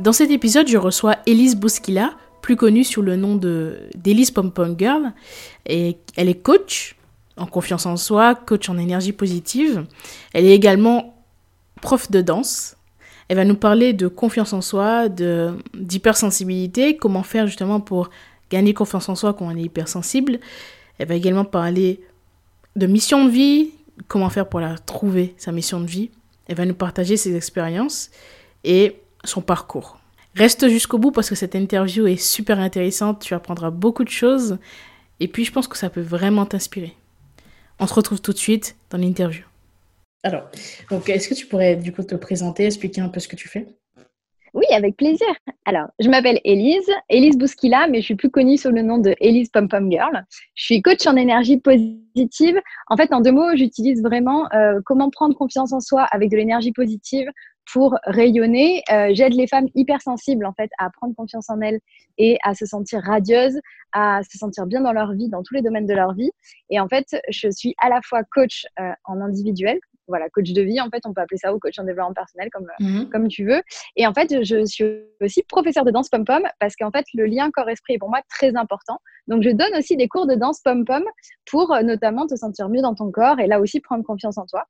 Dans cet épisode, je reçois Elise Bouskila, plus connue sous le nom d'Elise Pom Pom Girl. Et elle est coach en confiance en soi, coach en énergie positive. Elle est également prof de danse. Elle va nous parler de confiance en soi, d'hypersensibilité, comment faire justement pour gagner confiance en soi quand on est hypersensible. Elle va également parler de mission de vie, comment faire pour la trouver, sa mission de vie. Elle va nous partager ses expériences et son parcours. Reste jusqu'au bout parce que cette interview est super intéressante, tu apprendras beaucoup de choses et puis je pense que ça peut vraiment t'inspirer. On se retrouve tout de suite dans l'interview. Alors, donc est-ce que tu pourrais du coup te présenter, expliquer un peu ce que tu fais? Oui, avec plaisir. Alors, je m'appelle Elise, Elise Bouskila, mais je suis plus connue sous le nom de Elise Pom Pom Girl. Je suis coach en énergie positive. En fait, en deux mots, j'utilise vraiment euh, comment prendre confiance en soi avec de l'énergie positive pour rayonner. Euh, j'aide les femmes hypersensibles en fait à prendre confiance en elles et à se sentir radieuses, à se sentir bien dans leur vie, dans tous les domaines de leur vie. Et en fait, je suis à la fois coach euh, en individuel, voilà, coach de vie, en fait, on peut appeler ça ou coach en développement personnel, comme, mhm. comme tu veux. Et en fait, je suis aussi professeur de danse pom-pom parce qu'en fait, le lien corps-esprit est pour moi très important. Donc, je donne aussi des cours de danse pom-pom pour euh, notamment te sentir mieux dans ton corps et là aussi prendre confiance en toi.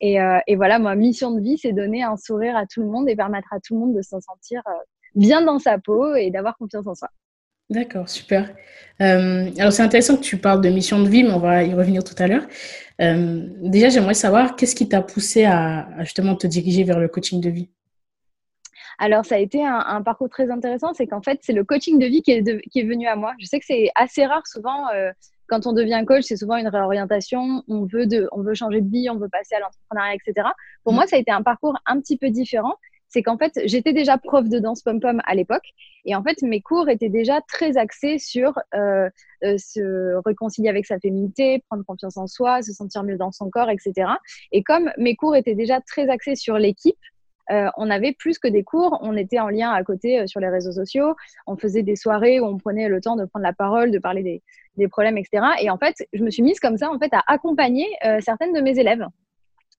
Et, euh, et voilà, ma mission de vie, c'est donner un sourire à tout le monde et permettre à tout le monde de se sentir euh, bien dans sa peau et d'avoir confiance en soi. D'accord, super. alors c'est intéressant que tu parles de mission de vie, mais on va y revenir tout à l'heure. Euh, déjà, j'aimerais savoir qu'est-ce qui t'a poussé à, justement te diriger vers le coaching de vie? Alors, ça a été un, parcours très intéressant. C'est qu'en fait, c'est le coaching de vie qui est, qui est, venu à moi. Je sais que c'est assez rare souvent. Euh, quand on devient coach, c'est souvent une réorientation. On veut, de, on veut changer de vie, on veut passer à l'entrepreneuriat, etc. Pour mm. moi, ça a été un parcours un petit peu différent c'est qu'en fait, j'étais déjà prof de danse pom-pom à l'époque. Et en fait, mes cours étaient déjà très axés sur euh, euh, se réconcilier avec sa féminité, prendre confiance en soi, se sentir mieux dans son corps, etc. Et comme mes cours étaient déjà très axés sur l'équipe, euh, on avait plus que des cours, on était en lien à côté sur les réseaux sociaux, on faisait des soirées où on prenait le temps de prendre la parole, de parler des, des problèmes, etc. Et en fait, je me suis mise comme ça en fait à accompagner certaines de mes élèves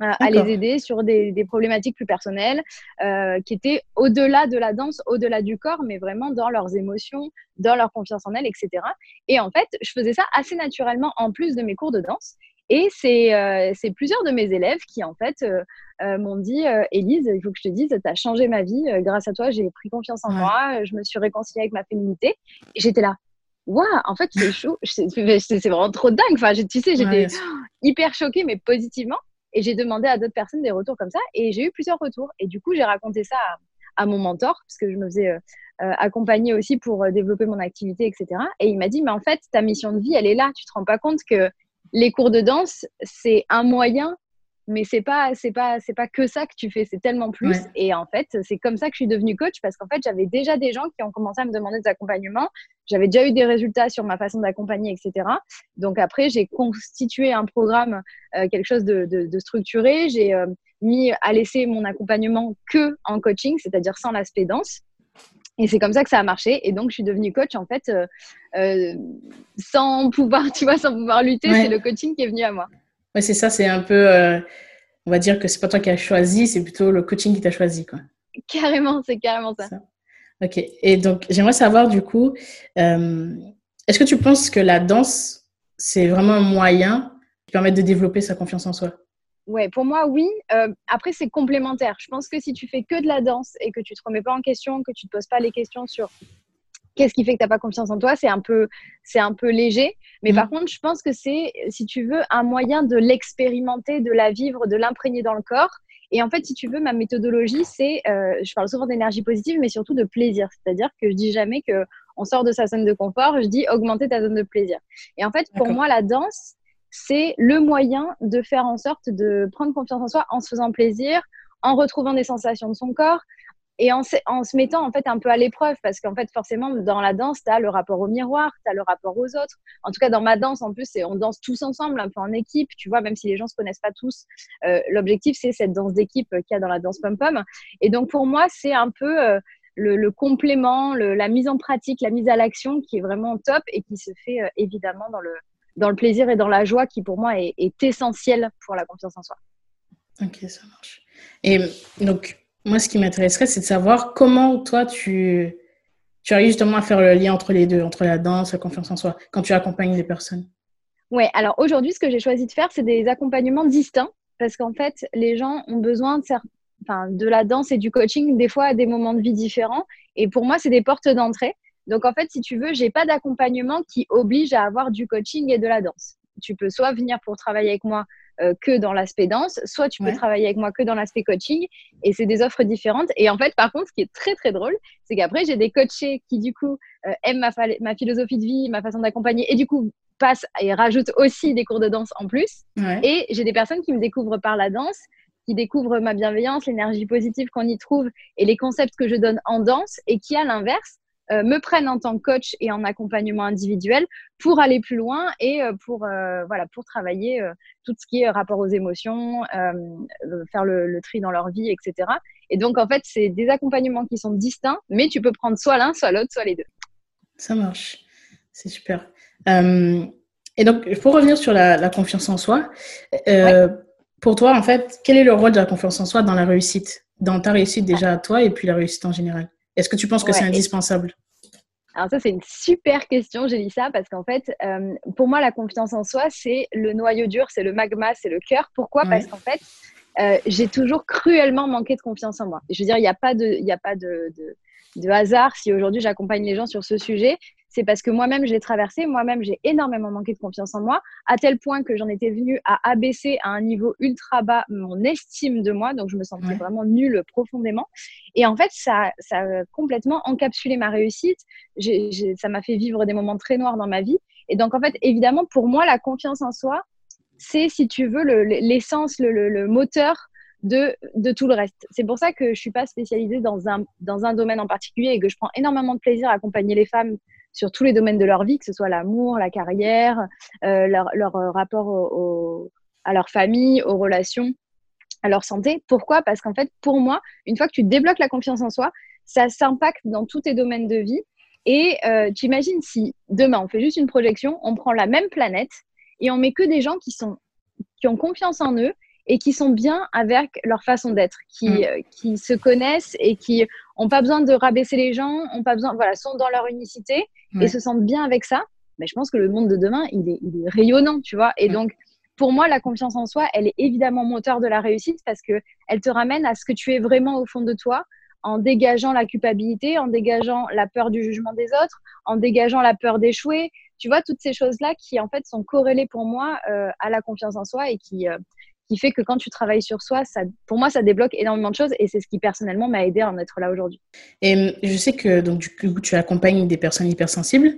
à les aider sur des, problématiques plus personnelles euh, qui étaient au-delà de la danse, au-delà du corps, mais vraiment dans leurs émotions, dans leur confiance en elles, etc. Et en fait, je faisais ça assez naturellement en plus de mes cours de danse. Et c'est euh, plusieurs de mes élèves qui, en fait, euh, m'ont dit Élise, il faut que je te dise, tu as changé ma vie. grâce à toi, j'ai pris confiance en moi. Je me suis réconciliée avec ma féminité. Et j'étais là. Waouh, en fait, c'est chaud. C'est vraiment trop dingue. Enfin, tu sais, j'étais hyper choquée, mais positivement. Et j'ai demandé à d'autres personnes des retours comme ça. Et j'ai eu plusieurs retours. Et du coup, j'ai raconté ça à, mon mentor, parce que je me faisais euh, euh, accompagner aussi pour euh, développer mon activité, etc. Et il m'a dit, mais en fait, ta mission de vie, elle est là. Tu te rends pas compte que les cours de danse, c'est un moyen mais c'est pas c'est pas c'est pas que ça que tu fais c'est tellement plus. Et en fait c'est comme ça que je suis devenue coach parce qu'en fait j'avais déjà des gens qui ont commencé à me demander des accompagnements. J'avais déjà eu des résultats sur ma façon d'accompagner etc donc après j'ai constitué un programme euh, quelque chose de, de, structuré. J'ai euh, mis à laisser mon accompagnement que en coaching c'est-à-dire sans l'aspect danse. Et c'est comme ça que ça a marché. Et donc, je suis devenue coach, en fait, euh, sans pouvoir, tu vois, sans pouvoir lutter. C'est le coaching qui est venu à moi. Oui, c'est ça, c'est un peu, euh, on va dire que c'est pas toi qui as choisi, c'est plutôt le coaching qui t'a choisi, quoi. Carrément, c'est carrément ça. Ok, et donc j'aimerais savoir du coup, euh, est-ce que tu penses que la danse, c'est vraiment un moyen qui permet de développer sa confiance en soi? Ouais, pour moi, oui. Euh, après, c'est complémentaire. Je pense que si tu fais que de la danse et que tu te remets pas en question, que tu te poses pas les questions sur qu'est-ce qui fait que tu n'as pas confiance en toi C'est un peu, c'est un peu léger. Mais par mm. contre, je pense que c'est, si tu veux, un moyen de l'expérimenter, de la vivre, de l'imprégner dans le corps. Et en fait, si tu veux, ma méthodologie, c'est, euh, je parle souvent d'énergie positive, mais surtout de plaisir. C'est-à-dire que je dis jamais que on sort de sa zone de confort. Je dis augmenter ta zone de plaisir. Et en fait, pour moi, la danse, c'est le moyen de faire en sorte de prendre confiance en soi en se faisant plaisir, en retrouvant des sensations de son corps, et en se, mettant en fait un peu à l'épreuve parce qu'en fait forcément dans la danse tu as le rapport au miroir tu as le rapport aux autres. En tout cas dans ma danse en plus on danse tous ensemble un peu en équipe tu vois même si les gens se connaissent pas tous. Euh, l'objectif c'est cette danse d'équipe qu'il y a dans la danse pom pom et donc pour moi c'est un peu euh, le, complément la mise en pratique la mise à l'action qui est vraiment top et qui se fait euh, évidemment dans le dans le plaisir et dans la joie qui pour moi est, est essentiel pour la confiance en soi. Ok ça marche. Et donc moi, ce qui m'intéresserait, c'est de savoir comment toi, tu, arrives justement à faire le lien entre les deux, entre la danse, la confiance en soi, quand tu accompagnes les personnes. Oui, alors aujourd'hui, ce que j'ai choisi de faire, c'est des accompagnements distincts, parce qu'en fait, les gens ont besoin de, de la danse et du coaching, des fois, à des moments de vie différents. Et pour moi, c'est des portes d'entrée. Donc, en fait, si tu veux, j'ai pas d'accompagnement qui oblige à avoir du coaching et de la danse. Tu peux soit venir pour travailler avec moi euh, que dans l'aspect danse, soit tu peux travailler avec moi que dans l'aspect coaching, et c'est des offres différentes. Et en fait, par contre, ce qui est très très drôle, c'est qu'après j'ai des coachés qui du coup euh, aiment ma, ma, philosophie de vie, ma façon d'accompagner, et du coup passent et rajoutent aussi des cours de danse en plus. Et j'ai des personnes qui me découvrent par la danse qui découvrent ma bienveillance, l'énergie positive qu'on y trouve et les concepts que je donne en danse et qui, à l'inverse, me prennent en tant que coach et en accompagnement individuel pour aller plus loin et euh, pour, euh, voilà, pour travailler tout ce qui est rapport aux émotions, faire le, tri dans leur vie, etc. Et donc, en fait, c'est des accompagnements qui sont distincts, mais tu peux prendre soit l'un, soit l'autre, soit les deux. Ça marche. C'est super. et donc, pour revenir sur la, confiance en soi, pour toi, en fait, quel est le rôle de la confiance en soi dans la réussite? Dans ta réussite déjà à toi et puis la réussite en général? Est-ce que tu penses que c'est indispensable? Alors ça, c'est une super question, j'ai dit ça, parce qu'en fait, euh, pour moi, la confiance en soi, c'est le noyau dur, c'est le magma, c'est le cœur. Pourquoi? Parce qu'en fait, euh, j'ai toujours cruellement manqué de confiance en moi. Je veux dire, il n'y a pas de, y a pas de, de, de hasard si aujourd'hui j'accompagne les gens sur ce sujet c'est parce que moi-même, je l'ai traversé. Moi-même, j'ai énormément manqué de confiance en moi, à tel point que j'en étais venue à abaisser à un niveau ultra bas mon estime de moi. Donc, je me sentais vraiment nulle profondément. Et en fait, ça, ça a complètement encapsulé ma réussite. ça m'a fait vivre des moments très noirs dans ma vie. Et donc, en fait, évidemment, pour moi, la confiance en soi, c'est, si tu veux, l'essence, le, le, moteur de, de, tout le reste. C'est pour ça que je ne suis pas spécialisée dans un, dans un domaine en particulier et que je prends énormément de plaisir à accompagner les femmes sur tous les domaines de leur vie, que ce soit l'amour, la carrière, euh, leur, leur, euh, rapport au, à leur famille, aux relations, à leur santé. Pourquoi? Parce qu'en fait, pour moi, une fois que tu débloques la confiance en soi, ça s'impacte dans tous tes domaines de vie. Et euh, tu imagines si demain, on fait juste une projection, on prend la même planète et on met que des gens qui, sont, qui ont confiance en eux et qui sont bien avec leur façon d'être, qui, mm. euh, qui se connaissent et qui n'ont pas besoin de rabaisser les gens, ont pas besoin, voilà, sont dans leur unicité et se sentent bien avec ça. Mais je pense que le monde de demain, il est, il est rayonnant, tu vois. Et donc, pour moi, la confiance en soi, elle est évidemment moteur de la réussite parce que elle te ramène à ce que tu es vraiment au fond de toi, en dégageant la culpabilité, en dégageant la peur du jugement des autres, en dégageant la peur d'échouer. Tu vois, toutes ces choses-là qui, en fait, sont corrélées pour moi euh, à la confiance en soi et qui, euh, qui fait que quand tu travailles sur soi, ça, pour moi, ça débloque énormément de choses et c'est ce qui personnellement m'a aidé à en être là aujourd'hui. Et hum, je sais que donc du coup, tu accompagnes des personnes hypersensibles.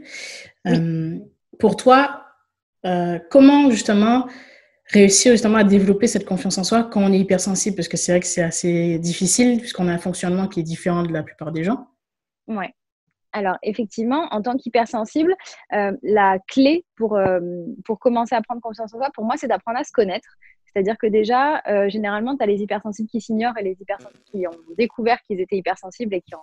Euh, pour toi, euh, comment justement réussir justement à développer cette confiance en soi quand on est hypersensible? Parce que c'est vrai que c'est assez difficile puisqu'on a un fonctionnement qui est différent de la plupart des gens. Ouais. Alors, effectivement, en tant qu'hypersensible, euh, la clé pour, pour commencer à prendre confiance en soi, pour moi, c'est d'apprendre à se connaître. C'est-à-dire que déjà, euh, généralement, tu as les hypersensibles qui s'ignorent et les hypersensibles qui ont découvert qu'ils étaient hypersensibles et qui ont,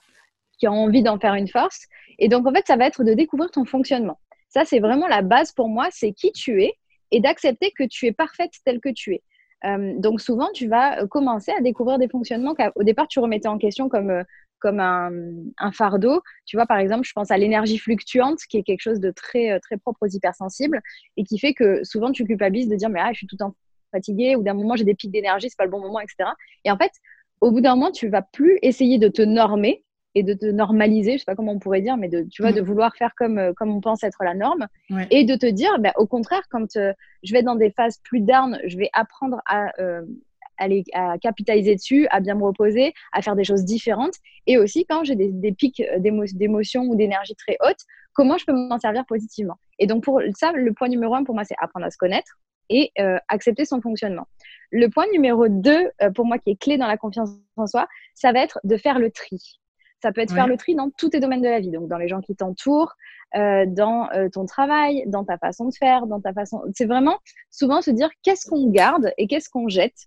qui ont envie d'en faire une force. Et donc, en fait, ça va être de découvrir ton fonctionnement. Ça, c'est vraiment la base pour moi, c'est qui tu es et d'accepter que tu es parfaite telle que tu es. Euh, donc souvent, tu vas euh, commencer à découvrir des fonctionnements qu'au départ, tu remettais en question comme, comme un, un, fardeau. Tu vois, par exemple, je pense à l'énergie fluctuante, qui est quelque chose de très, très propre aux hypersensibles et qui fait que souvent, tu culpabilises de dire, mais ah, je suis tout en fatiguée ou d'un moment j'ai des pics d'énergie, c'est pas le bon moment, etc. Et en fait, au bout d'un moment, tu vas plus essayer de te normer et de te normaliser, je sais pas comment on pourrait dire, mais de, tu vois, de mm. vouloir faire comme, euh, comme on pense être la norme et de te dire, bah, au contraire, quand euh, je vais dans des phases plus down, je vais apprendre à, euh, à, capitaliser dessus, à bien me reposer, à faire des choses différentes. Et aussi, quand j'ai des, des pics d'émotion ou d'énergie très haute, comment je peux m'en servir positivement? Et donc, pour ça, le point numéro un pour moi, c'est apprendre à se connaître et euh, accepter son fonctionnement. Le point numéro deux, euh, pour moi, qui est clé dans la confiance en soi, ça va être de faire le tri. Ça peut être faire le tri dans tous tes domaines de la vie, donc dans les gens qui t'entourent, euh, dans ton travail, dans ta façon de faire, dans ta façon. C'est vraiment souvent se dire qu'est-ce qu'on garde et qu'est-ce qu'on jette,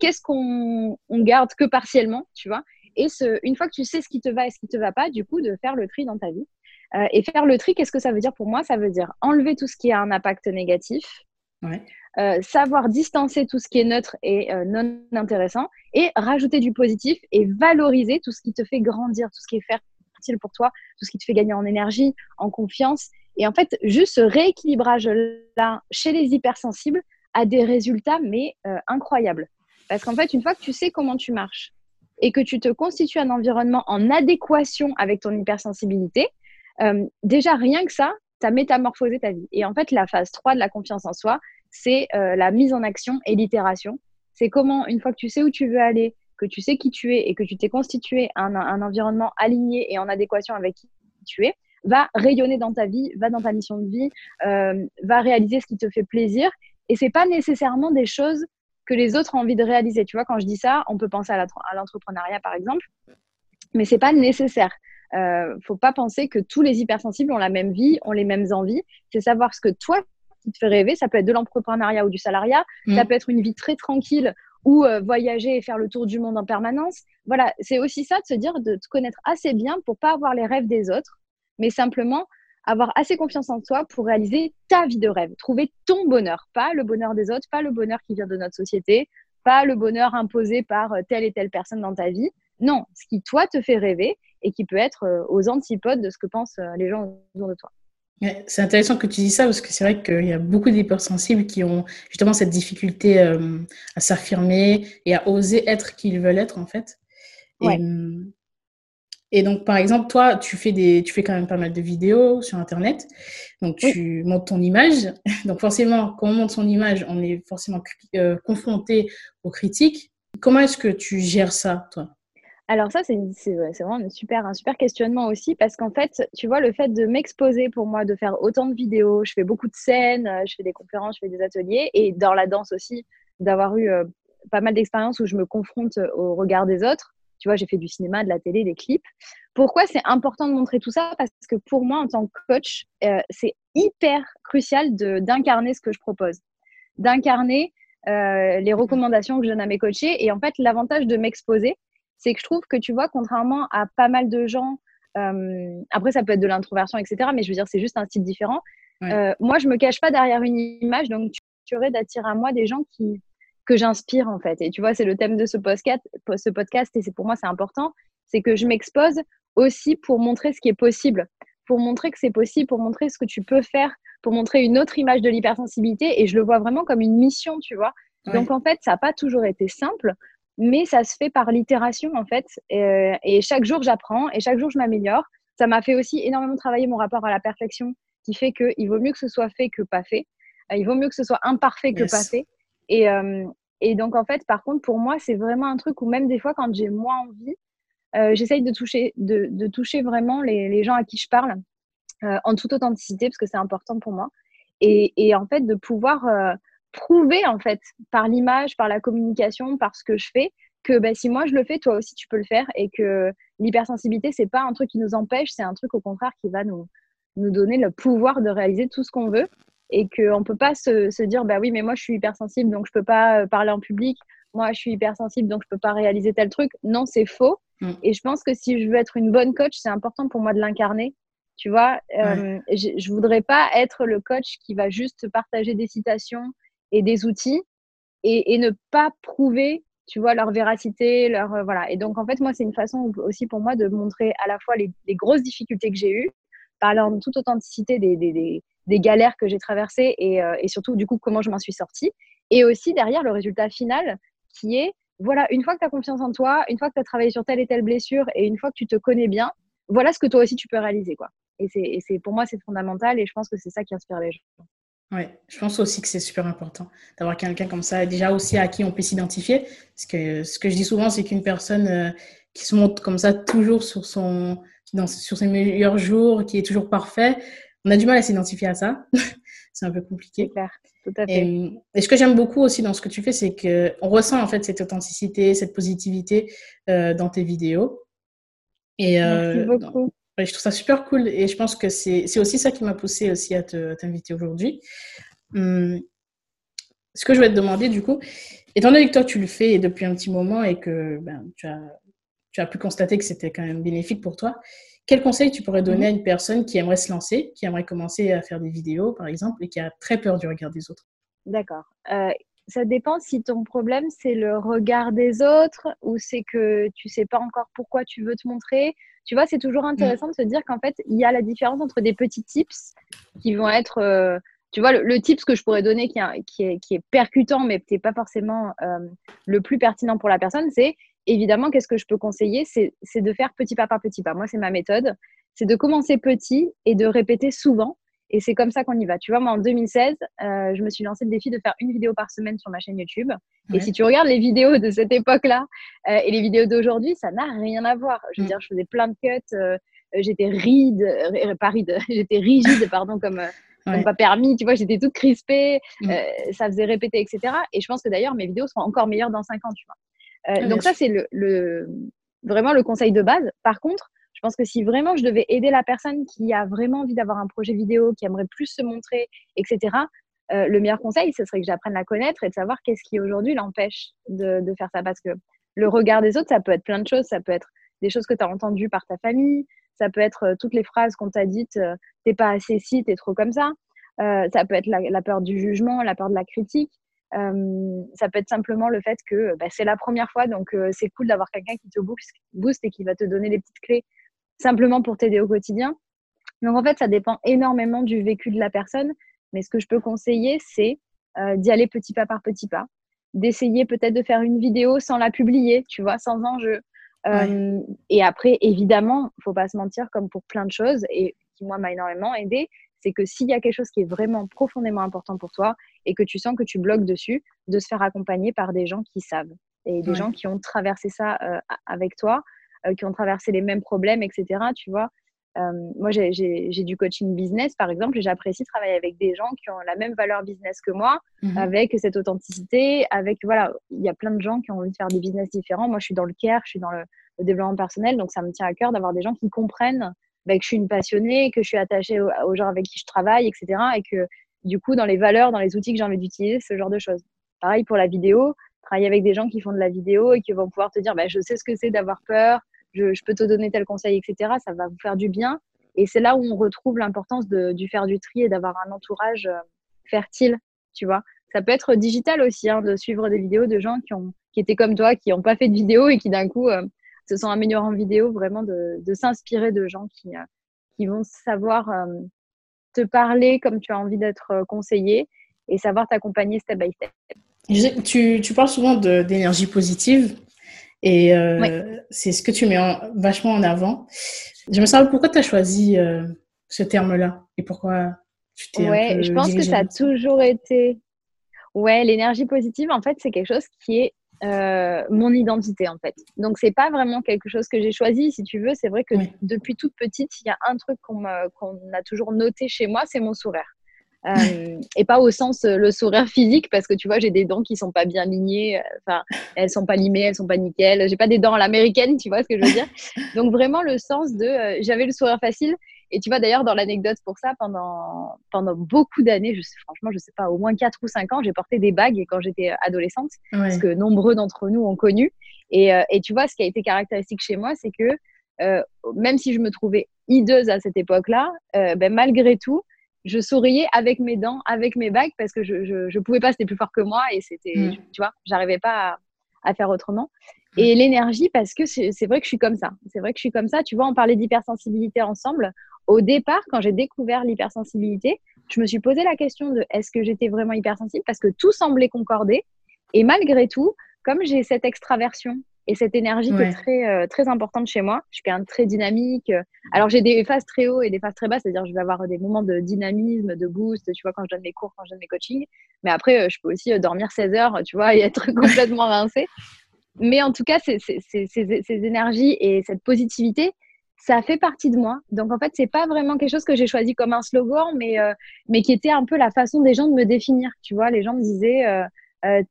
qu'est-ce qu'on on garde que partiellement, tu vois. Et ce, une fois que tu sais ce qui te va et ce qui te va pas, du coup, de faire le tri dans ta vie. et faire le tri, qu'est-ce que ça veut dire pour moi? Ça veut dire enlever tout ce qui a un impact négatif, Euh, savoir distancer tout ce qui est neutre et euh, non intéressant et rajouter du positif et valoriser tout ce qui te fait grandir, tout ce qui est fertile pour toi, tout ce qui te fait gagner en énergie, en confiance. Et en fait, juste ce rééquilibrage-là chez les hypersensibles a des résultats, mais euh, incroyables. Parce qu'en fait, une fois que tu sais comment tu marches et que tu te constitues un environnement en adéquation avec ton hypersensibilité, déjà rien que ça, as métamorphosé ta vie. Et en fait, la phase 3 de la confiance en soi, c'est euh, la mise en action et l'itération. C'est comment, une fois que tu sais où tu veux aller, que tu sais qui tu es et que tu t'es constitué un, environnement aligné et en adéquation avec qui tu es, va rayonner dans ta vie, va dans ta mission de vie, euh, va réaliser ce qui te fait plaisir. Et c'est pas nécessairement des choses que les autres ont envie de réaliser. Tu vois, quand je dis ça, on peut penser à l'entrepreneuriat par exemple, mais c'est pas nécessaire. Euh, faut pas penser que tous les hypersensibles ont la même vie, ont les mêmes envies. C'est savoir ce que toi qui te fait rêver. Ça peut être de l'entrepreneuriat ou du salariat. Mm. Ça peut être une vie très tranquille ou euh, voyager et faire le tour du monde en permanence. Voilà, c'est aussi ça de se dire de te connaître assez bien pour pas avoir les rêves des autres, mais simplement avoir assez confiance en toi pour réaliser ta vie de rêve, trouver ton bonheur, pas le bonheur des autres, pas le bonheur qui vient de notre société, pas le bonheur imposé par euh, telle et telle personne dans ta vie. Non, ce qui toi te fait rêver et qui peut être euh, aux antipodes de ce que pensent les gens autour de toi. C'est intéressant que tu dis ça parce que c'est vrai qu'il y a beaucoup d'hypersensibles qui ont justement cette difficulté euh, à s'affirmer et à oser être qui ils veulent être en fait. Euh, et, donc par exemple, toi, tu fais, des, tu fais quand même pas mal de vidéos sur Internet. Donc tu montes ton image. Donc forcément, quand on monte son image, on est forcément euh, confronté aux critiques. Comment est-ce que tu gères ça, toi? Alors ça, c'est vraiment une super, un super questionnement aussi parce qu'en fait, tu vois, le fait de m'exposer pour moi, de faire autant de vidéos, je fais beaucoup de scènes, euh, je fais des conférences, je fais des ateliers et dans la danse aussi, d'avoir eu euh, pas mal d'expériences où je me confronte euh, au regard des autres. Tu vois, j'ai fait du cinéma, de la télé, des clips. Pourquoi c'est important de montrer tout ça? Parce que pour moi, en tant que coach, c'est hyper crucial d'incarner ce que je propose, d'incarner les recommandations que je donne à mes coachés. Et en fait, l'avantage de m'exposer, c'est que je trouve que tu vois, contrairement à pas mal de gens, euh, après ça peut être de l'introversion, etc., mais je veux dire, c'est juste un style différent. Euh, moi, je me cache pas derrière une image, donc tu aurais d'attirer à moi des gens qui que j'inspire en fait. Et tu vois, c'est le thème de ce podcast, ce podcast et c'est pour moi c'est important, c'est que je m'expose aussi pour montrer ce qui est possible, pour montrer que c'est possible, pour montrer ce que tu peux faire, pour montrer une autre image de l'hypersensibilité. Et je le vois vraiment comme une mission, tu vois. Donc en fait, ça n'a pas toujours été simple mais ça se fait par l'itération en fait. Euh, et, chaque jour, j'apprends et chaque jour, je m'améliore. Ça m'a fait aussi énormément travailler mon rapport à la perfection, qui fait qu'il vaut mieux que ce soit fait que pas fait. Euh, il vaut mieux que ce soit imparfait que pas fait. Et, euh, et, donc, en fait, par contre, pour moi, c'est vraiment un truc où même des fois, quand j'ai moins envie, j'essaye de toucher, de, de, toucher vraiment les, les, gens à qui je parle en toute authenticité, parce que c'est important pour moi. Et, et, en fait, de pouvoir prouver en fait par l'image, par la communication, par ce que je fais, que bah, si moi je le fais, toi aussi tu peux le faire et que l'hypersensibilité c'est pas un truc qui nous empêche, c'est un truc au contraire qui va nous nous donner le pouvoir de réaliser tout ce qu'on veut et qu'on ne peut pas se, se, dire bah oui mais moi je suis hypersensible donc je peux pas euh, parler en public, moi je suis hypersensible donc je peux pas réaliser tel truc. Non c'est faux. Mm. Et je pense que si je veux être une bonne coach, c'est important pour moi de l'incarner tu vois, euh, je, je voudrais pas être le coach qui va juste partager des citations et des outils et, ne pas prouver, tu vois, leur véracité, leur euh, voilà. Et donc en fait, moi, c'est une façon aussi pour moi de montrer à la fois les, grosses difficultés que j'ai eues, parler en toute authenticité des, galères que j'ai traversées et, euh, et, surtout du coup comment je m'en suis sortie, et aussi derrière le résultat final qui est voilà, une fois que tu as confiance en toi, une fois que tu as travaillé sur telle et telle blessure et une fois que tu te connais bien, voilà ce que toi aussi tu peux réaliser quoi. Et c'est pour moi c'est fondamental et je pense que c'est ça qui inspire les gens. Oui, je pense aussi que c'est super important d'avoir quelqu'un comme ça, déjà aussi à qui on peut s'identifier. Parce que ce que je dis souvent, c'est qu'une personne euh, qui se montre comme ça toujours sur, son, dans, sur ses meilleurs jours, qui est toujours parfait, on a du mal à s'identifier à ça. c'est un peu compliqué. Clair, tout à fait. Et, ce que j'aime beaucoup aussi dans ce que tu fais, c'est qu'on ressent en fait cette authenticité, cette positivité euh, dans tes vidéos. Et, Merci beaucoup. Je trouve ça super cool et je pense que c'est aussi ça qui m'a poussé aussi à t'inviter aujourd'hui. Hum, ce que je vais te demander du coup, étant donné que toi tu le fais depuis un petit moment et que ben, tu, as, tu as pu constater que c'était quand même bénéfique pour toi, quel conseil tu pourrais donner à une personne qui aimerait se lancer, qui aimerait commencer à faire des vidéos par exemple et qui a très peur du regard des autres? D'accord. Euh, ça dépend si ton problème c'est le regard des autres ou c'est que tu sais pas encore pourquoi tu veux te montrer. Tu vois, c'est toujours intéressant de se dire qu'en fait, il y a la différence entre des petits tips qui vont être euh, tu vois, le, le ce que je pourrais donner qui, qui, est, qui est, percutant, mais qui n'est pas forcément euh, le plus pertinent pour la personne, c'est évidemment, qu'est-ce que je peux conseiller? C'est de faire petit pas par petit pas. Moi, c'est ma méthode. C'est de commencer petit et de répéter souvent. Et c'est comme ça qu'on y va. Tu vois, moi, en 2016, euh, je me suis lancé le défi de faire une vidéo par semaine sur ma chaîne YouTube. Et si tu regardes les vidéos de cette époque-là euh, et les vidéos d'aujourd'hui, ça n'a rien à voir. Je veux mm. dire, je faisais plein de cuts. j'étais ride, pas ride, j'étais rigide, pardon, comme pas permis, tu vois, j'étais toute crispée, mm. euh, ça faisait répéter, etc. Et je pense que d'ailleurs, mes vidéos seront encore meilleures dans 5 ans, tu vois. Euh, ah, donc ça, c'est le, vraiment le conseil de base. Par contre, je pense que si vraiment je devais aider la personne qui a vraiment envie d'avoir un projet vidéo, qui aimerait plus se montrer, etc., euh, le meilleur conseil, ce serait que j'apprenne à connaître et de savoir qu'est-ce qui aujourd'hui l'empêche de, de, faire ça. Parce que le regard des autres, ça peut être plein de choses. Ça peut être des choses que tu as entendues par ta famille, ça peut être euh, toutes les phrases qu'on t'a dites, euh, t'es pas assez si, t'es trop comme ça. Euh, ça peut être la, peur du jugement, la peur de la critique. ça peut être simplement le fait que bah, c'est la première fois, donc c'est cool d'avoir quelqu'un qui te booste, et qui va te donner les petites clés simplement pour t'aider au quotidien. Donc en fait, ça dépend énormément du vécu de la personne. Mais ce que je peux conseiller, c'est d'y aller petit pas par petit pas, d'essayer peut-être de faire une vidéo sans la publier, tu vois, sans enjeu, euh, et après, évidemment, faut pas se mentir, comme pour plein de choses, et qui moi m'a énormément aidé, c'est que s'il y a quelque chose qui est vraiment profondément important pour toi et que tu sens que tu bloques dessus, de se faire accompagner par des gens qui savent. Et des gens qui ont traversé ça euh, avec toi, euh, qui ont traversé les mêmes problèmes, etc. Tu vois, moi j'ai du coaching business par exemple, et j'apprécie travailler avec des gens qui ont la même valeur business que moi, mmh avec cette authenticité, avec voilà, il y a plein de gens qui ont envie de faire des business différents. Moi je suis dans le care, je suis dans le le développement personnel. Donc, ça me tient à cœur d'avoir des gens qui comprennent bah, que je suis une passionnée, que je suis attachée aux, gens avec qui je travaille, etc. Et que, du coup, dans les valeurs, dans les outils que j'ai envie d'utiliser, ce genre de choses. Pareil pour la vidéo, travailler avec des gens qui font de la vidéo et qui vont pouvoir te dire bah, je sais ce que c'est d'avoir peur, je, peux te donner tel conseil, etc. Ça va vous faire du bien. Et c'est là où on retrouve l'importance du faire du tri et d'avoir un entourage euh, fertile, tu vois. Ça peut être digital aussi, hein, de suivre des vidéos de gens qui, ont, qui étaient comme toi, qui n'ont pas fait de vidéo et qui d'un coup euh, se sont améliorés en vidéo, vraiment de, s'inspirer de gens qui, euh, qui vont savoir te parler comme tu as envie d'être conseillé et savoir t'accompagner step by step. Tu parles souvent d'énergie positive et c'est ce que tu mets vachement en avant. Je me savoir pourquoi tu as choisi ce terme-là? Et pourquoi tu t'es. Ouais, je pense que ça a toujours été. Ouais, l'énergie positive, en fait, c'est quelque chose qui est euh, mon identité en fait. Donc c'est pas vraiment quelque chose que j'ai choisi, si tu veux. C'est vrai que depuis toute petite, il y a un truc qu'on a toujours noté chez moi, c'est mon sourire. Euh, et pas au sens euh, le sourire physique parce que tu vois j'ai des dents qui sont pas bien lignées enfin elles sont pas limées elles sont pas nickel. J'ai pas des dents à l'américaine tu vois ce que je veux dire? Donc vraiment le sens de j'avais le sourire facile. Et tu vois d'ailleurs dans l'anecdote pour ça, pendant, pendant beaucoup d'années, je sais, franchement, je sais pas, au moins 4 ou 5 ans, j'ai porté des bagues quand j'étais adolescente, parce que nombreux d'entre nous ont connu. Et, euh, et, tu vois, ce qui a été caractéristique chez moi, c'est que euh, même si je me trouvais hideuse à cette époque-là, euh, ben, malgré tout, je souriais avec mes dents, avec mes bagues, parce que je, je, je pouvais pas, c'était plus fort que moi, et c'était, mm. tu vois, j'arrivais pas à, à, faire autrement. Mm. Et l'énergie, parce que c'est vrai que je suis comme ça. C'est vrai que je suis comme ça. Tu vois, on parlait d'hypersensibilité ensemble au départ, quand j'ai découvert l'hypersensibilité, je me suis posé la question de est-ce que j'étais vraiment hypersensible? Parce que tout semblait concorder. Et malgré tout, comme j'ai cette extraversion et cette énergie qui est très, euh, très importante chez moi, je suis quand même très dynamique. Alors j'ai des phases très haut et des phases très basses, c'est-à-dire je vais avoir des moments de dynamisme, de boost, tu vois, quand je donne mes cours, quand je donne mes coachings. Mais après, euh, je peux aussi euh, dormir 16 heures, tu vois, et être complètement rincée. Mais en tout cas, ces, ces, ces, ces énergies et cette positivité, ça fait partie de moi. Donc en fait, c'est pas vraiment quelque chose que j'ai choisi comme un slogan, mais, euh, mais qui était un peu la façon des gens de me définir. Tu vois, les gens me disaient, euh, euh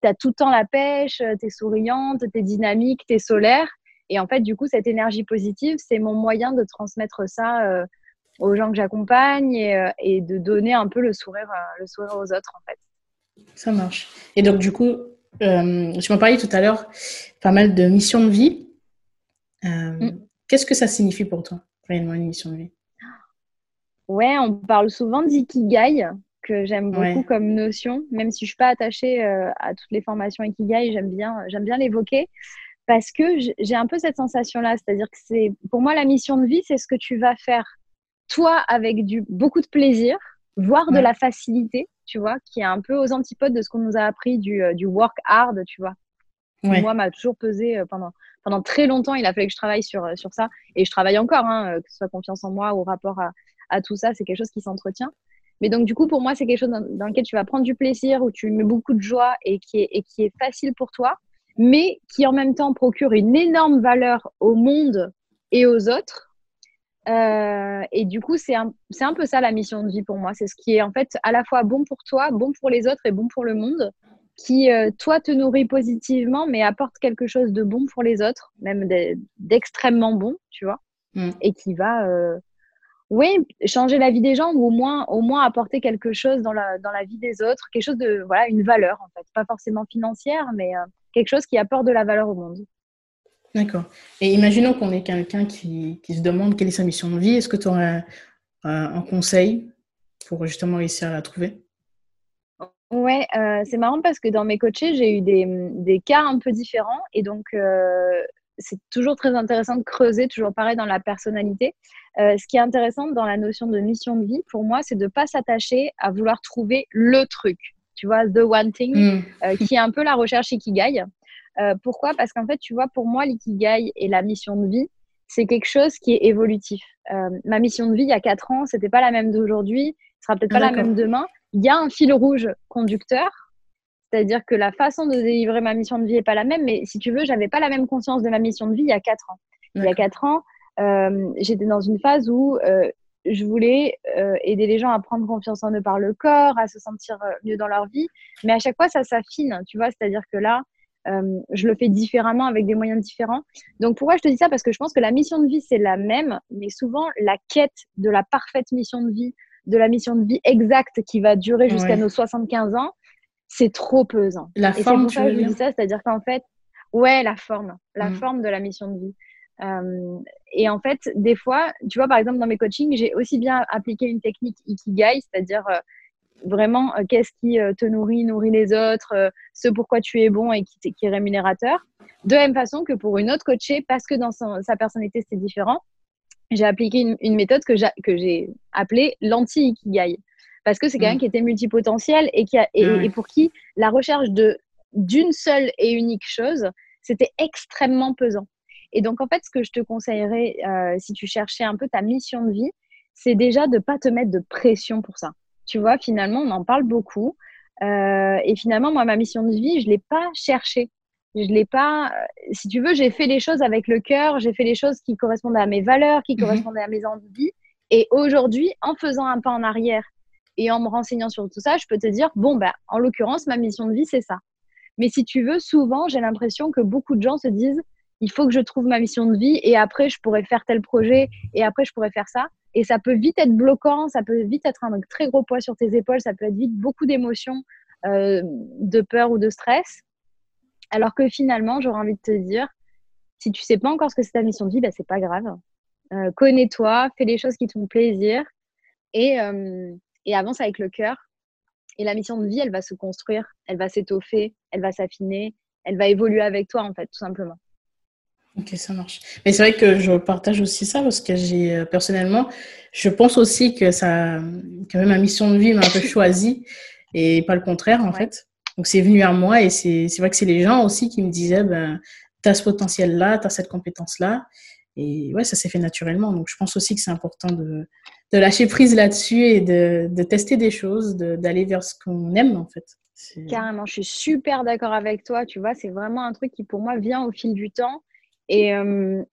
t'as tout le temps la pêche, t'es souriante, t'es dynamique, t'es solaire. Et en fait, du coup, cette énergie positive, c'est mon moyen de transmettre ça euh, aux gens que j'accompagne et, et, de donner un peu le sourire, le sourire aux autres, en fait. Ça marche. Et donc, du coup, tu m'en parlais tout à l'heure, pas mal de missions de vie. Mm. Qu'est-ce que ça signifie pour toi, réellement, une mission de vie? Ouais, on parle souvent d'ikigai, que j'aime beaucoup comme notion, même si je ne suis pas attachée euh, à toutes les formations ikigai, j'aime bien, j'aime bien l'évoquer parce que j'ai un peu cette sensation-là, c'est-à-dire que c'est, pour moi, la mission de vie, c'est ce que tu vas faire toi avec du, beaucoup de plaisir, voire de la facilité, tu vois, qui est un peu aux antipodes de ce qu'on nous a appris du, euh, du work hard, tu vois. Moi, m'a toujours pesé euh, pendant, pendant très longtemps. Il a fallu que je travaille sur, sur ça. Et je travaille encore, hein, que ce soit confiance en moi ou rapport à, à tout ça. C'est quelque chose qui s'entretient. Mais donc, du coup, pour moi, c'est quelque chose dans, lequel tu vas prendre du plaisir, où tu mets beaucoup de joie et qui est, et qui est facile pour toi, mais qui en même temps procure une énorme valeur au monde et aux autres. et du coup, c'est un, un, peu ça la mission de vie pour moi. C'est ce qui est en fait à la fois bon pour toi, bon pour les autres et bon pour le monde qui, euh, toi, te nourrit positivement, mais apporte quelque chose de bon pour les autres, même d'extrêmement bon, tu vois, mm. et qui va, euh, oui, changer la vie des gens ou au moins, au moins apporter quelque chose dans la, dans la vie des autres, quelque chose de, voilà, une valeur, en fait, pas forcément financière, mais euh, quelque chose qui apporte de la valeur au monde. D'accord. Et imaginons qu'on ait quelqu'un qui, qui, se demande quelle est sa mission de vie. Est-ce que tu aurais un conseil pour justement réussir à la trouver? Ouais, euh, c'est marrant parce que dans mes coachés, j'ai eu des, des, cas un peu différents et donc euh, c'est toujours très intéressant de creuser, toujours pareil dans la personnalité. Euh, ce qui est intéressant dans la notion de mission de vie, pour moi, c'est de ne pas s'attacher à vouloir trouver le truc, tu vois, the one thing, mm. qui est un peu la recherche ikigai. pourquoi? Parce qu'en fait, tu vois, pour moi, l'ikigai et la mission de vie, c'est quelque chose qui est évolutif. ma mission de vie il y a 4 ans, c'était pas la même d'aujourd'hui, ce sera peut-être pas la même demain, il y a un fil rouge conducteur, c'est-à-dire que la façon de délivrer ma mission de vie n'est pas la même, mais si tu veux, j'avais pas la même conscience de ma mission de vie il y a quatre ans. Il y a quatre ans, euh, j'étais dans une phase où euh, je voulais euh, aider les gens à prendre confiance en eux par le corps, à se sentir mieux dans leur vie, mais à chaque fois, ça s'affine, tu vois, c'est-à-dire que là, je le fais différemment avec des moyens différents. Donc pourquoi je te dis ça? Parce que je pense que la mission de vie, c'est la même, mais souvent, la quête de la parfaite mission de vie, de la mission de vie exacte qui va durer jusqu'à nos 75 ans, c'est trop pesant. La et forme, c'est pour ça que je dis ça, c'est-à-dire qu'en fait, ouais, la forme, la mm. forme de la mission de vie. Euh, et en fait, des fois, tu vois, par exemple, dans mes coachings, j'ai aussi bien appliqué une technique Ikigai, c'est-à-dire euh, vraiment euh, qu'est-ce qui te nourrit, nourrit les autres, ce pourquoi tu es bon et qui, qui, est rémunérateur. De la même façon que pour une autre coachée, parce que dans sa personnalité, c'est différent, j'ai appliqué une, méthode que j'ai appelée l'anti-ikigai. Parce que c'est quelqu'un mm. qui était multipotentiel et, qui a, et, pour qui la recherche d'une seule et unique chose, c'était extrêmement pesant. Et donc, en fait, ce que je te conseillerais, euh, si tu cherchais un peu ta mission de vie, c'est déjà de ne pas te mettre de pression pour ça. Tu vois, finalement, on en parle beaucoup. Euh, et finalement, moi, ma mission de vie, je ne l'ai pas cherchée. Je l'ai pas. Euh, si tu veux, j'ai fait les choses avec le cœur. J'ai fait les choses qui correspondaient à mes valeurs, qui mhm. correspondaient à mes envies. Et aujourd'hui, en faisant un pas en arrière et en me renseignant sur tout ça, je peux te dire bon ben, en l'occurrence, ma mission de vie, c'est ça. Mais si tu veux, souvent, j'ai l'impression que beaucoup de gens se disent il faut que je trouve ma mission de vie et après je pourrais faire tel projet et après je pourrais faire ça. Et ça peut vite être bloquant, ça peut vite être un très gros poids sur tes épaules, ça peut être vite beaucoup d'émotions, euh, de peur ou de stress. Alors que finalement, j'aurais envie de te dire, si tu sais pas encore ce que c'est ta mission de vie, bah, c'est pas grave. Euh, connais-toi, fais les choses qui te font plaisir et, euh, et avance avec le cœur. Et la mission de vie, elle va se construire, elle va s'étoffer, elle va s'affiner, elle va évoluer avec toi, en fait, tout simplement. Ok, ça marche. Mais c'est vrai que je partage aussi ça parce que j'ai euh, personnellement, je pense aussi que ça, quand même, ma mission de vie m'a un peu choisie et pas le contraire, en fait. Donc, c'est venu à moi et c'est vrai que c'est les gens aussi qui me disaient, ben, tu as ce potentiel-là, tu as cette compétence-là. Et ouais, ça s'est fait naturellement. Donc, je pense aussi que c'est important de, de, lâcher prise là-dessus et de, de, tester des choses, d'aller vers ce qu'on aime, en fait. Carrément, je suis super d'accord avec toi. Tu vois, c'est vraiment un truc qui, pour moi, vient au fil du temps. Et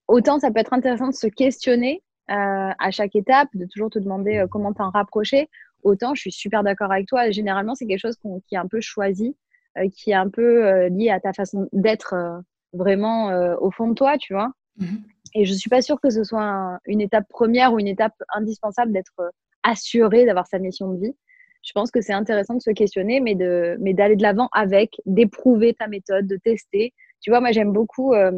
autant ça peut être intéressant de se questionner à chaque étape, de toujours te demander comment t'en rapprocher, autant je suis super d'accord avec toi. Généralement, c'est quelque chose qui est un peu choisi, qui est un peu lié à ta façon d'être vraiment au fond de toi, tu vois. Mmh et je ne suis pas sûre que ce soit une étape première ou une étape indispensable d'être assuré d'avoir sa mission de vie. Je pense que c'est intéressant de se questionner, mais de mais d'aller de l'avant avec, d'éprouver ta méthode, de tester. Tu vois, moi j'aime beaucoup euh,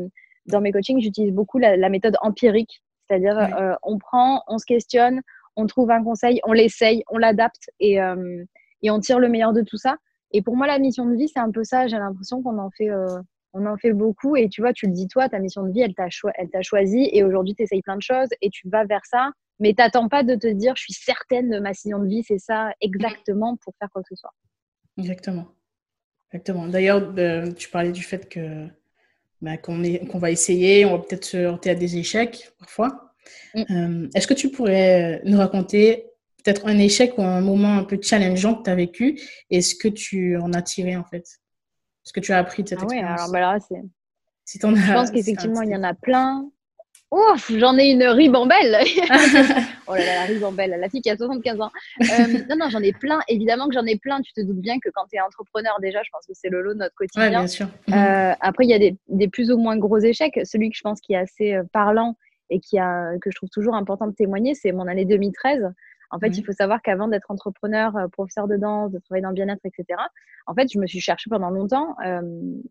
dans mes coachings, j'utilise beaucoup la, méthode empirique, c'est-à-dire euh, on prend, on se questionne, on trouve un conseil, on l'essaye, on l'adapte et, euh, et on tire le meilleur de tout ça. Et pour moi, la mission de vie, c'est un peu ça. J'ai l'impression qu'on en fait on en fait beaucoup et tu vois, tu le dis toi, ta mission de vie, elle t'a choisi et aujourd'hui, tu essayes plein de choses et tu vas vers ça mais t'attends pas de te dire, je suis certaine de ma mission de vie, c'est ça exactement pour faire quoi que ce soit. Exactement. Exactement. D'ailleurs, tu parlais du fait que bah, qu'on va essayer, on va peut-être se heurter à des échecs parfois. Mm. Euh, est-ce que tu pourrais nous raconter peut-être un échec ou un moment un peu challengeant que tu as vécu et ce que tu en as tiré en fait? Ce que tu as appris de cette ah expérience alors, bah là, c'est... Si je pense qu'effectivement, il y en a plein. Ouf, j'en ai une ribambelle. oh là là, la ribambelle, la fille qui a 75 ans. Euh, non, non, j'en ai plein. Évidemment que j'en ai plein. Tu te doutes bien que quand tu es entrepreneur, déjà, je pense que c'est le lot de notre quotidien. bien sûr. Euh, après, il y a des, des, plus ou moins gros échecs. Celui que je pense qui est assez euh, parlant et qui a, que je trouve toujours important de témoigner, c'est mon année 2013. En fait, il faut savoir qu'avant d'être entrepreneur, euh, professeur de danse, de travailler dans le bien-être, etc., en fait, je me suis cherchée pendant longtemps. Euh,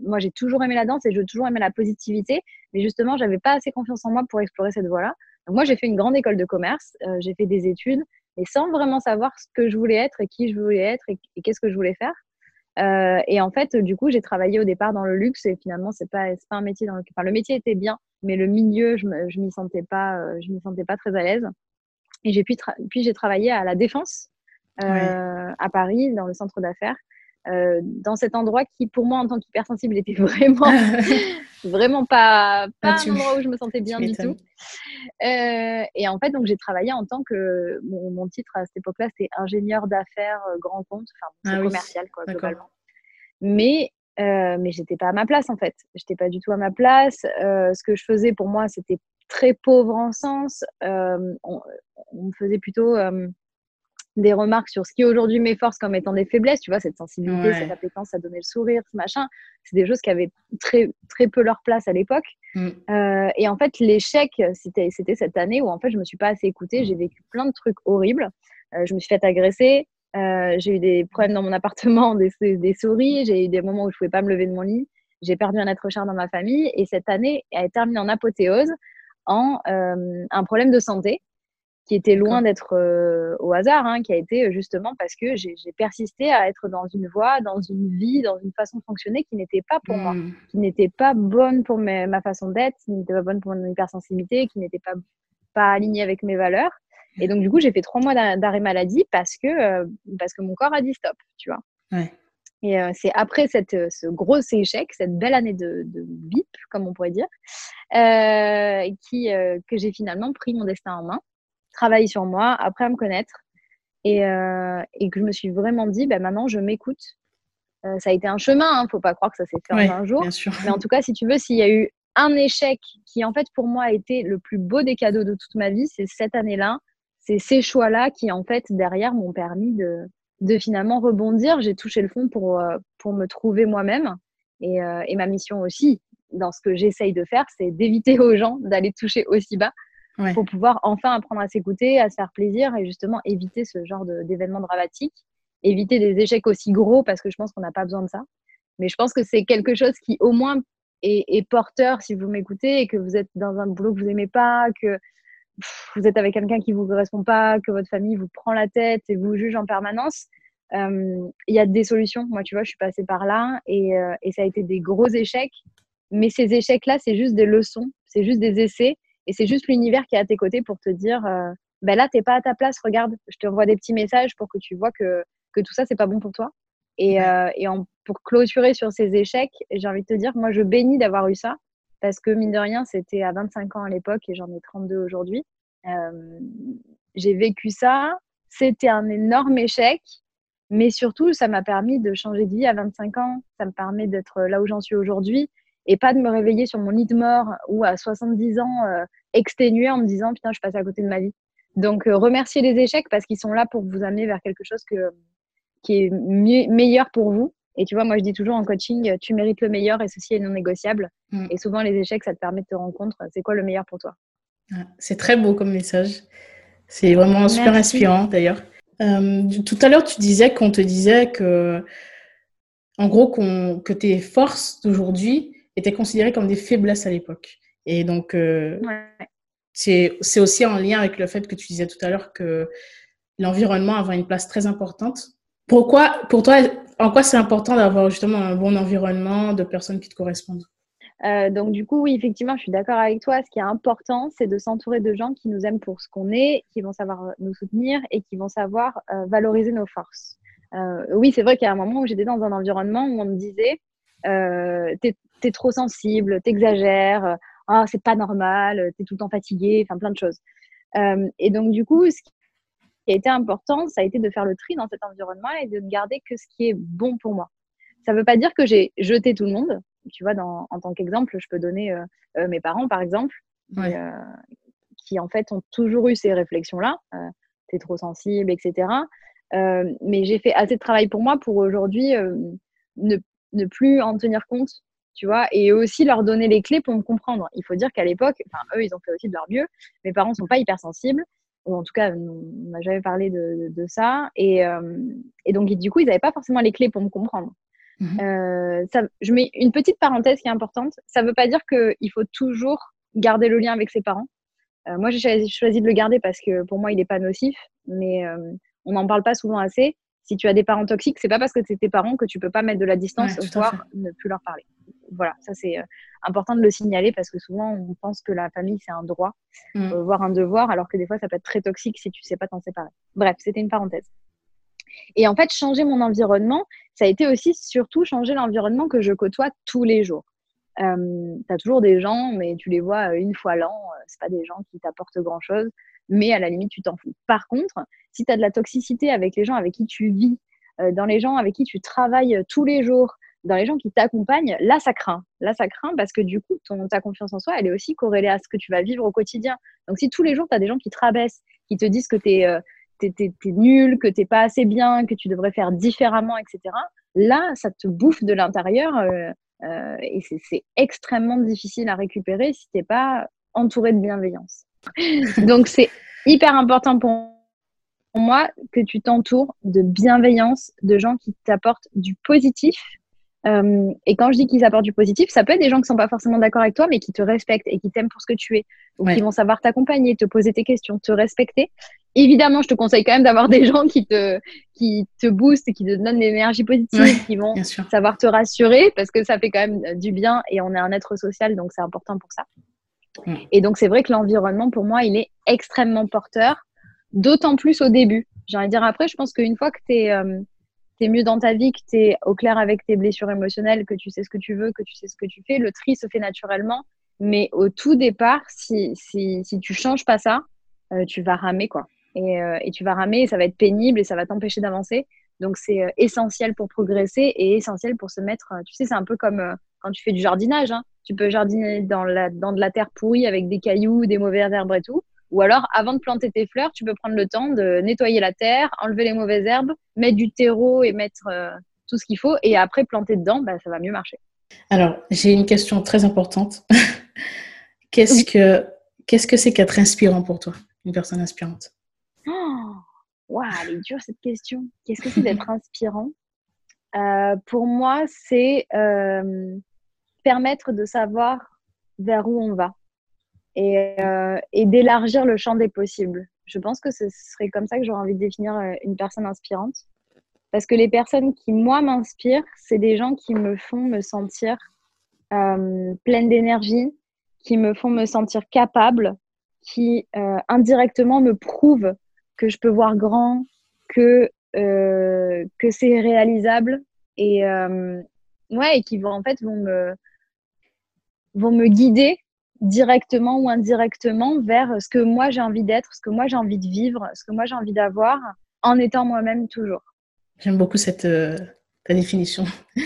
moi, j'ai toujours aimé la danse et j'ai toujours aimé la positivité, mais justement, j'avais pas assez confiance en moi pour explorer cette voie-là. Donc, moi, j'ai fait une grande école de commerce, euh, j'ai fait des études, mais sans vraiment savoir ce que je voulais être et qui je voulais être et, qu'est-ce que je voulais faire. et en fait, du coup, j'ai travaillé au départ dans le luxe et finalement, c'est pas, pas un métier dans le... Enfin, le métier était bien, mais le milieu, je, me, je m'y sentais pas, je m'y sentais pas très à l'aise. Et j'ai puis, puis j'ai travaillé à la Défense, euh, à Paris, dans le centre d'affaires, euh, dans cet endroit qui, pour moi, en tant qu'hypersensible, était vraiment, vraiment pas, pas un endroit où je me sentais bien du tout. Euh, et en fait, donc j'ai travaillé en tant que mon, mon titre à cette époque-là, c'était ingénieur d'affaires grand compte, enfin ah commercial quoi, globalement. Mais euh, mais j'étais pas à ma place en fait. J'étais pas du tout à ma place. ce que je faisais pour moi, c'était très pauvre en sens. Euh, on, me faisait plutôt euh, des remarques sur ce qui aujourd'hui m'efforce comme étant des faiblesses, tu vois, cette sensibilité, cette appétence à donner le sourire, ce machin. C'est des choses qui avaient très, très peu leur place à l'époque. Mm. Euh, et en fait, l'échec, c'était, c'était cette année où en fait, je me suis pas assez écoutée. J'ai vécu plein de trucs horribles. je me suis fait agresser. J'ai eu des problèmes dans mon appartement, des, des souris. J'ai eu des moments où je pouvais pas me lever de mon lit. J'ai perdu un être cher dans ma famille. Et cette année, elle est terminée en apothéose en euh, un problème de santé qui était loin d'être euh, au hasard, hein, qui a été euh, justement parce que j'ai persisté à être dans une voie, dans une vie, dans une façon de fonctionner qui n'était pas pour moi, hmm. qui n'était pas bonne pour ma façon d'être, qui n'était pas bonne pour mon hypersensibilité, qui n'était pas, pas alignée avec mes valeurs. Et donc, du coup, j'ai fait trois mois d'arrêt maladie parce que, parce que mon corps a dit stop, tu vois. Ouais. Et euh, c'est après cette, euh, ce gros échec, cette belle année de, de bip, comme on pourrait dire, euh, qui, euh, que j'ai finalement pris mon destin en main, travaillé sur moi, après à me connaître, et, euh, et que je me suis vraiment dit, ben maintenant je m'écoute. ça a été un chemin, hein, faut pas croire que ça s'est fait en un jour. Mais en tout cas, si tu veux, s'il y a eu un échec qui en fait pour moi a été le plus beau des cadeaux de toute ma vie, c'est cette année-là, c'est ces choix-là qui en fait derrière m'ont permis de de finalement rebondir. J'ai touché le fond pour, euh, pour me trouver moi-même. Et, euh, et, ma mission aussi, dans ce que j'essaye de faire, c'est d'éviter aux gens d'aller toucher aussi bas pour pouvoir enfin apprendre à s'écouter, à se faire plaisir et justement éviter ce genre d'événements dramatiques, éviter des échecs aussi gros parce que je pense qu'on n'a pas besoin de ça. Mais je pense que c'est quelque chose qui au moins est, est porteur si vous m'écoutez et que vous êtes dans un boulot que vous n'aimez pas, que vous êtes avec quelqu'un qui vous correspond pas, que votre famille vous prend la tête et vous juge en permanence, euh, il y a des solutions. Moi, tu vois, je suis passée par là et, euh, et ça a été des gros échecs. Mais ces échecs-là, c'est juste des leçons, c'est juste des essais et c'est juste l'univers qui est à tes côtés pour te dire euh, ben là, t'es pas à ta place, regarde, je te envoie des petits messages pour que tu vois que, que tout ça, c'est pas bon pour toi. Et, euh, et en, pour clôturer sur ces échecs, j'ai envie de te dire, moi, je bénis d'avoir eu ça parce que mine de rien, c'était à 25 ans à l'époque et j'en ai 32 aujourd'hui. Euh, j'ai vécu ça, c'était un énorme échec, mais surtout, ça m'a permis de changer de vie à 25 ans, ça me permet d'être là où j'en suis aujourd'hui et pas de me réveiller sur mon lit de mort ou à 70 ans euh, exténué en me disant putain, je passe à côté de ma vie. Donc, euh, remercier les échecs parce qu'ils sont là pour vous amener vers quelque chose que, qui est meilleur pour vous. Et tu vois, moi, je dis toujours en coaching, tu mérites le meilleur et ceci est non négociable. Mm. Et souvent, les échecs, ça te permet de te rendre compte, c'est quoi le meilleur pour toi. C'est très beau comme message. C'est vraiment super inspirant d'ailleurs. Euh, tout à l'heure, tu disais qu'on te disait que, en gros, que tes forces d'aujourd'hui étaient considérées comme des faiblesses à l'époque. Et donc, euh, c'est aussi en lien avec le fait que tu disais tout à l'heure que l'environnement avait une place très importante. Pourquoi, pour toi, en quoi c'est important d'avoir justement un bon environnement de personnes qui te correspondent? Euh, donc du coup, oui, effectivement, je suis d'accord avec toi. Ce qui est important, c'est de s'entourer de gens qui nous aiment pour ce qu'on est, qui vont savoir nous soutenir et qui vont savoir euh, valoriser nos forces. Euh, oui, c'est vrai qu'il y a un moment où j'étais dans un environnement où on me disait t'es es trop sensible, t'exagères, ah c'est pas normal, t'es tout le temps fatigué, enfin plein de choses. et donc du coup, ce qui a été important, ça a été de faire le tri dans cet environnement et de ne garder que ce qui est bon pour moi. Ça ne veut pas dire que j'ai jeté tout le monde, tu vois, dans, en tant qu'exemple, je peux donner euh, euh, mes parents, par exemple, euh, qui, en fait ont toujours eu ces réflexions-là. T'es trop sensible, etc. mais j'ai fait assez de travail pour moi pour aujourd'hui ne, ne, plus en tenir compte, tu vois, et aussi leur donner les clés pour me comprendre. Il faut dire qu'à l'époque, enfin, eux, ils ont fait aussi de leur mieux. Mes parents sont pas hypersensibles ou en tout cas, on n'a jamais parlé de, de ça. Et, et, donc, du coup, ils n'avaient pas forcément les clés pour me comprendre. Mhm. Euh, ça, je mets une petite parenthèse qui est importante. Ça ne veut pas dire qu'il faut toujours garder le lien avec ses parents. Euh, moi, j'ai choisi de le garder parce que pour moi, il n'est pas nocif, mais euh, on n'en parle pas souvent assez. Si tu as des parents toxiques, c'est pas parce que c'est tes parents que tu peux pas mettre de la distance, ouais, voire ne plus leur parler. Voilà, ça c'est important de le signaler parce que souvent on pense que la famille c'est un droit, mm. voire un devoir, alors que des fois ça peut être très toxique si tu sais pas t'en séparer. Bref, c'était une parenthèse. Et en fait, changer mon environnement, ça a été aussi surtout changer l'environnement que je côtoie tous les jours. Euh, tu as toujours des gens, mais tu les vois euh, une fois l'an, euh, c'est pas des gens qui t'apportent grand chose, mais à la limite, tu t'en fous. Par contre, si tu as de la toxicité avec les gens avec qui tu vis, euh, dans les gens avec qui tu travailles tous les jours, dans les gens qui t'accompagnent, là, ça craint. Là, ça craint parce que du coup, ta confiance en soi, elle est aussi corrélée à ce que tu vas vivre au quotidien. Donc, si tous les jours, tu as des gens qui te rabaissent, qui te disent que tu es es, nul, que t'es pas assez bien, que tu devrais faire différemment, etc. Là, ça te bouffe de l'intérieur euh, euh, et c'est extrêmement difficile à récupérer si t'es pas entouré de bienveillance. Donc c'est hyper important pour moi que tu t'entoures de bienveillance, de gens qui t'apportent du positif euh, et quand je dis qu'ils apportent du positif, ça peut être des gens qui ne sont pas forcément d'accord avec toi, mais qui te respectent et qui t'aiment pour ce que tu es, ou qui vont savoir t'accompagner, te poser tes questions, te respecter. Évidemment, je te conseille quand même d'avoir des gens qui te, qui te boostent et qui te donnent de l'énergie positive, qui vont savoir te rassurer, parce que ça fait quand même du bien et on est un être social, donc c'est important pour ça. Et donc, c'est vrai que l'environnement, pour moi, il est extrêmement porteur, d'autant plus au début. J'ai envie de dire après, je pense qu'une fois que tu es. Euh, mieux dans ta vie, que tu es au clair avec tes blessures émotionnelles, que tu sais ce que tu veux, que tu sais ce que tu fais, le tri se fait naturellement. Mais au tout départ, si, si, si tu changes pas ça, euh, tu vas ramer, quoi. Et, euh, et, tu vas ramer et ça va être pénible et ça va t'empêcher d'avancer. Donc, c'est euh, essentiel pour progresser et essentiel pour se mettre. tu sais, c'est un peu comme quand tu fais du jardinage. Hein. Tu peux jardiner dans, la, dans de la terre pourrie avec des cailloux, des mauvais herbes et tout. Ou alors, avant de planter tes fleurs, tu peux prendre le temps de nettoyer la terre, enlever les mauvaises herbes, mettre du terreau et mettre euh, tout ce qu'il faut. Et après, planter dedans, bah, ça va mieux marcher. Alors, j'ai une question très importante. qu'est-ce que qu'est-ce que c'est qu'être inspirant pour toi, une personne inspirante? Oh, Waouh, elle est dure cette question. Qu'est-ce que c'est d'être inspirant? Euh, Pour moi, c'est euh, permettre de savoir vers où on va et, euh, et d'élargir le champ des possibles. Je pense que ce serait comme ça que j'aurais envie de définir euh, une personne inspirante. Parce que les personnes qui, moi, m'inspirent, c'est des gens qui me font me sentir euh, pleine d'énergie, qui me font me sentir capable, qui euh, indirectement me prouvent que je peux voir grand, que, euh, que c'est réalisable et, euh, ouais, et qui vont en fait vont me, vont me guider directement ou indirectement vers ce que moi j'ai envie d'être, ce que moi j'ai envie de vivre, ce que moi j'ai envie d'avoir, en étant moi-même toujours. J'aime beaucoup cette euh, ta définition.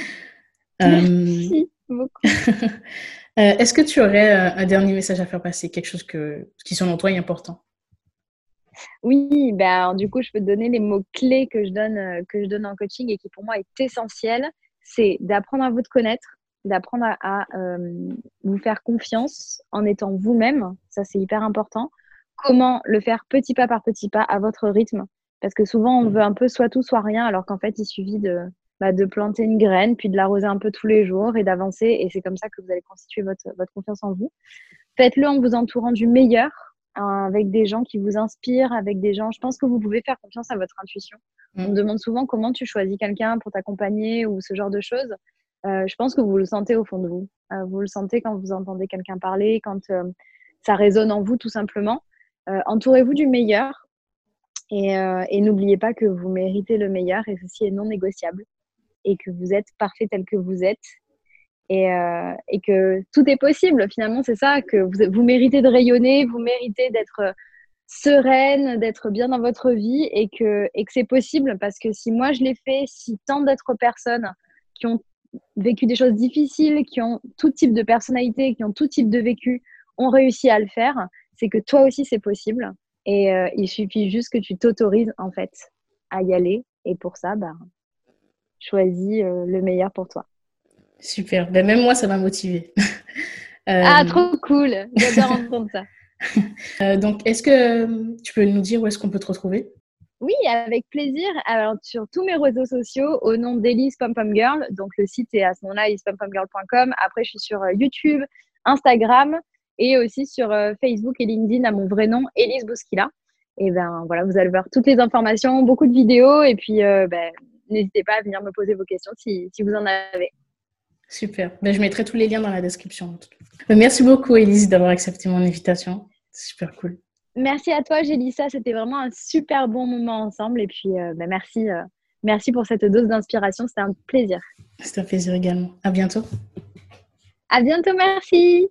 Euh, Merci. beaucoup. Est-ce que tu aurais un dernier message à faire passer, quelque chose que, qui selon toi est important? Oui, ben, du coup, je peux te donner les mots-clés que, je donne, que je donne en coaching et qui pour moi est essentiel. C'est d'apprendre à vous de connaître, d'apprendre à, vous faire confiance en étant vous-même. Ça, c'est hyper important. Comment le faire petit pas par petit pas à votre rythme. Parce que souvent, on veut un peu soit tout, soit rien, alors qu'en fait, il suffit de, bah, de planter une graine, puis de l'arroser un peu tous les jours et d'avancer. Et c'est comme ça que vous allez constituer votre, votre confiance en vous. Faites-le en vous entourant du meilleur, hein, avec des gens qui vous inspirent, avec des gens. Je pense que vous pouvez faire confiance à votre intuition. On me mm. demande souvent comment tu choisis quelqu'un pour t'accompagner ou ce genre de choses. Euh, je pense que vous le sentez au fond de vous. Euh, vous le sentez quand vous entendez quelqu'un parler, quand euh, ça résonne en vous tout simplement. Entourez-vous du meilleur et, n'oubliez pas que vous méritez le meilleur et ceci est non négociable et que vous êtes parfait tel que vous êtes et, et que tout est possible finalement. C'est ça, que vous, vous méritez de rayonner, vous méritez d'être sereine, d'être bien dans votre vie et que, et que c'est possible parce que si moi je l'ai fait, si tant d'autres personnes qui ont vécu des choses difficiles, qui ont tout type de personnalité, qui ont tout type de vécu, ont réussi à le faire, c'est que toi aussi c'est possible. Et euh, il suffit juste que tu t'autorises en fait à y aller. Et pour ça, bah, choisis euh, le meilleur pour toi. Super. Ben, même moi, ça m'a motivée. Ah, euh, trop cool. J'adore entendre ça. donc, est-ce que tu peux nous dire où est-ce qu'on peut te retrouver? Oui, avec plaisir. Alors, sur tous mes réseaux sociaux, au nom d'Elise Pom Pom Girl. Donc, le site est à ce moment-là, elisepompomgirl.com. Après, je suis sur euh, YouTube, Instagram et aussi sur euh, Facebook et LinkedIn à mon vrai nom, Elise Bouskila. Et ben voilà, vous allez voir toutes les informations, beaucoup de vidéos. Et puis, euh, ben, n'hésitez pas à venir me poser vos questions si, vous en avez. Super. Ben, je mettrai tous les liens dans la description. Merci beaucoup, Elise, d'avoir accepté mon invitation. Super cool. Merci à toi, Gélissa. C'était vraiment un super bon moment ensemble. Et puis, euh, bah, merci, euh, merci pour cette dose d'inspiration. C'était un plaisir. C'était un plaisir également. À bientôt. À bientôt, merci.